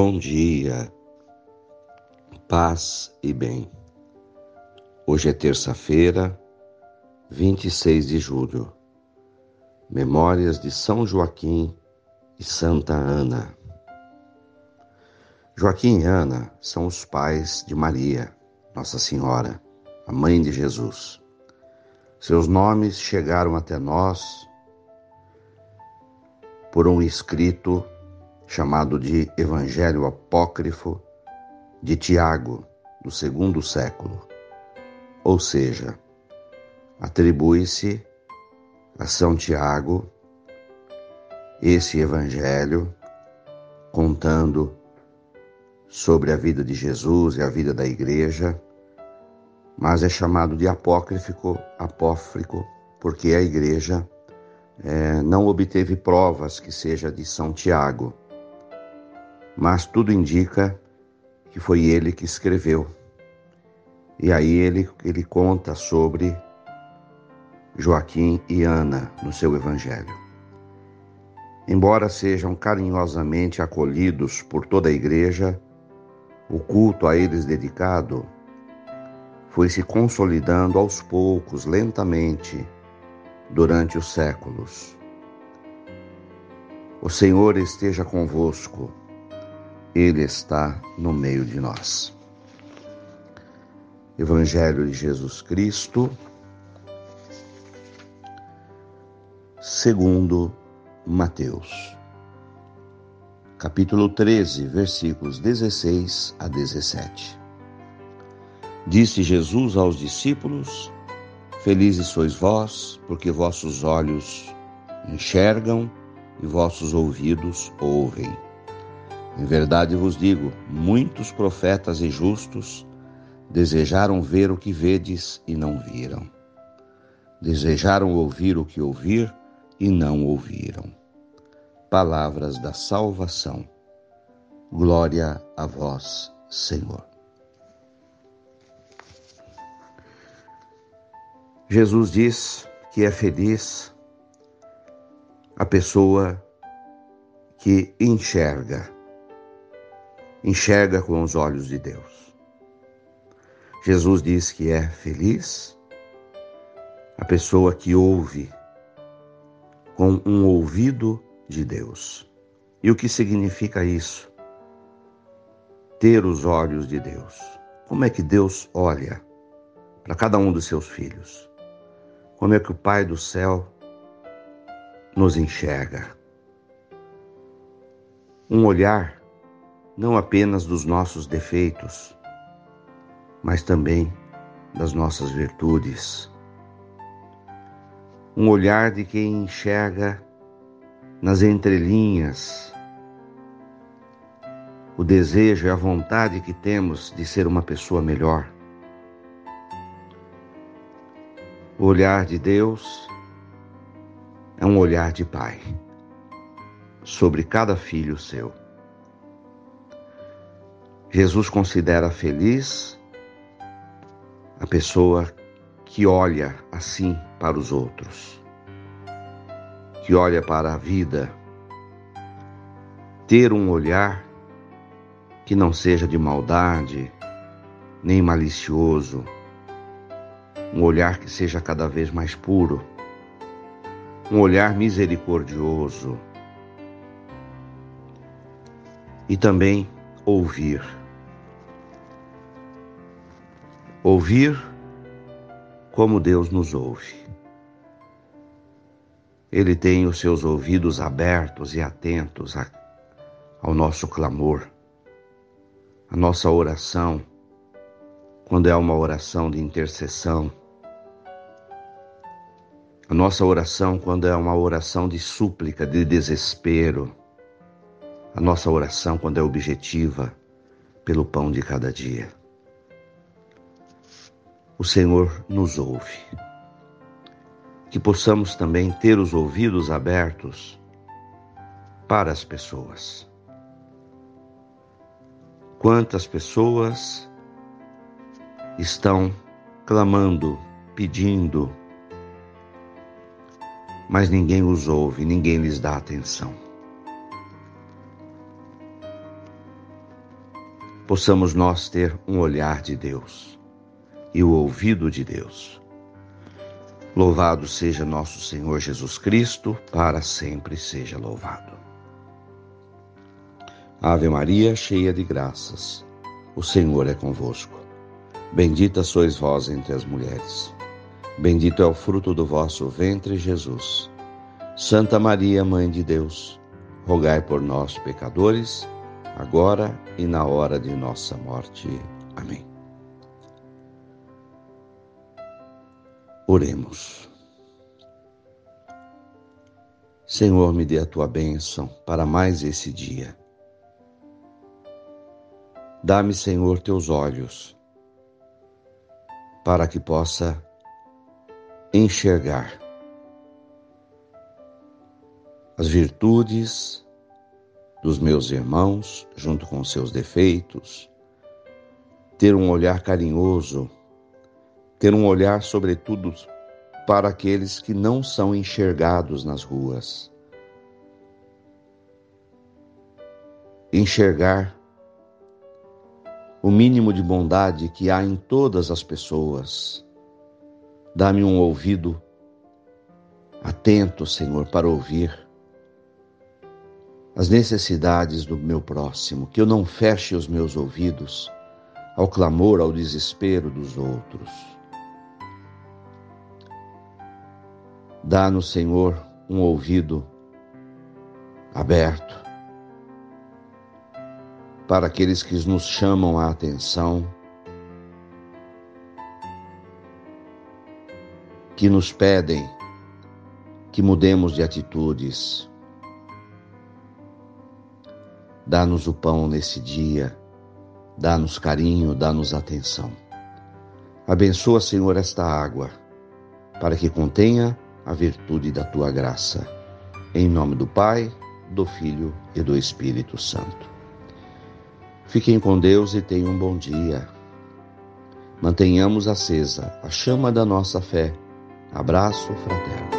Bom dia, paz e bem. Hoje é terça-feira, 26 de julho. Memórias de São Joaquim e Santa Ana. Joaquim e Ana são os pais de Maria, Nossa Senhora, a mãe de Jesus. Seus nomes chegaram até nós por um escrito chamado de Evangelho Apócrifo de Tiago, do segundo século. Ou seja, atribui-se a São Tiago esse Evangelho contando sobre a vida de Jesus e a vida da igreja, mas é chamado de apócrifo, apócrifo porque a igreja é, não obteve provas que seja de São Tiago mas tudo indica que foi ele que escreveu. E aí ele, ele conta sobre Joaquim e Ana no seu evangelho. Embora sejam carinhosamente acolhidos por toda a igreja, o culto a eles dedicado foi se consolidando aos poucos, lentamente, durante os séculos. O Senhor esteja convosco. Ele está no meio de nós. Evangelho de Jesus Cristo, segundo Mateus, capítulo 13, versículos 16 a 17. Disse Jesus aos discípulos: Felizes sois vós, porque vossos olhos enxergam e vossos ouvidos ouvem. Em verdade vos digo: muitos profetas e justos desejaram ver o que vedes e não viram. Desejaram ouvir o que ouvir e não ouviram. Palavras da salvação. Glória a vós, Senhor. Jesus diz que é feliz a pessoa que enxerga enxerga com os olhos de Deus. Jesus diz que é feliz a pessoa que ouve com um ouvido de Deus. E o que significa isso? Ter os olhos de Deus. Como é que Deus olha para cada um dos seus filhos? Como é que o Pai do céu nos enxerga? Um olhar não apenas dos nossos defeitos, mas também das nossas virtudes. Um olhar de quem enxerga nas entrelinhas o desejo e a vontade que temos de ser uma pessoa melhor. O olhar de Deus é um olhar de Pai sobre cada filho seu. Jesus considera feliz a pessoa que olha assim para os outros, que olha para a vida, ter um olhar que não seja de maldade, nem malicioso, um olhar que seja cada vez mais puro, um olhar misericordioso. E também ouvir. Ouvir como Deus nos ouve. Ele tem os seus ouvidos abertos e atentos a, ao nosso clamor, a nossa oração, quando é uma oração de intercessão, a nossa oração quando é uma oração de súplica, de desespero, a nossa oração quando é objetiva pelo pão de cada dia o Senhor nos ouve. Que possamos também ter os ouvidos abertos para as pessoas. Quantas pessoas estão clamando, pedindo, mas ninguém os ouve, ninguém lhes dá atenção. Possamos nós ter um olhar de Deus e o ouvido de Deus. Louvado seja nosso Senhor Jesus Cristo, para sempre seja louvado. Ave Maria, cheia de graças, o Senhor é convosco. Bendita sois vós entre as mulheres. Bendito é o fruto do vosso ventre, Jesus. Santa Maria, Mãe de Deus, rogai por nós, pecadores, agora e na hora de nossa morte. Amém. Oremos. Senhor, me dê a tua bênção para mais esse dia. Dá-me, Senhor, teus olhos, para que possa enxergar as virtudes dos meus irmãos, junto com seus defeitos, ter um olhar carinhoso, ter um olhar, sobretudo, para aqueles que não são enxergados nas ruas. Enxergar o mínimo de bondade que há em todas as pessoas. Dá-me um ouvido atento, Senhor, para ouvir as necessidades do meu próximo, que eu não feche os meus ouvidos ao clamor, ao desespero dos outros. Dá-nos, Senhor, um ouvido aberto para aqueles que nos chamam a atenção, que nos pedem que mudemos de atitudes, Dá-nos o pão nesse dia, dá-nos carinho, dá-nos atenção. Abençoa, Senhor, esta água, para que contenha a virtude da tua graça. Em nome do Pai, do Filho e do Espírito Santo. Fiquem com Deus e tenham um bom dia. Mantenhamos acesa a chama da nossa fé. Abraço fraterno.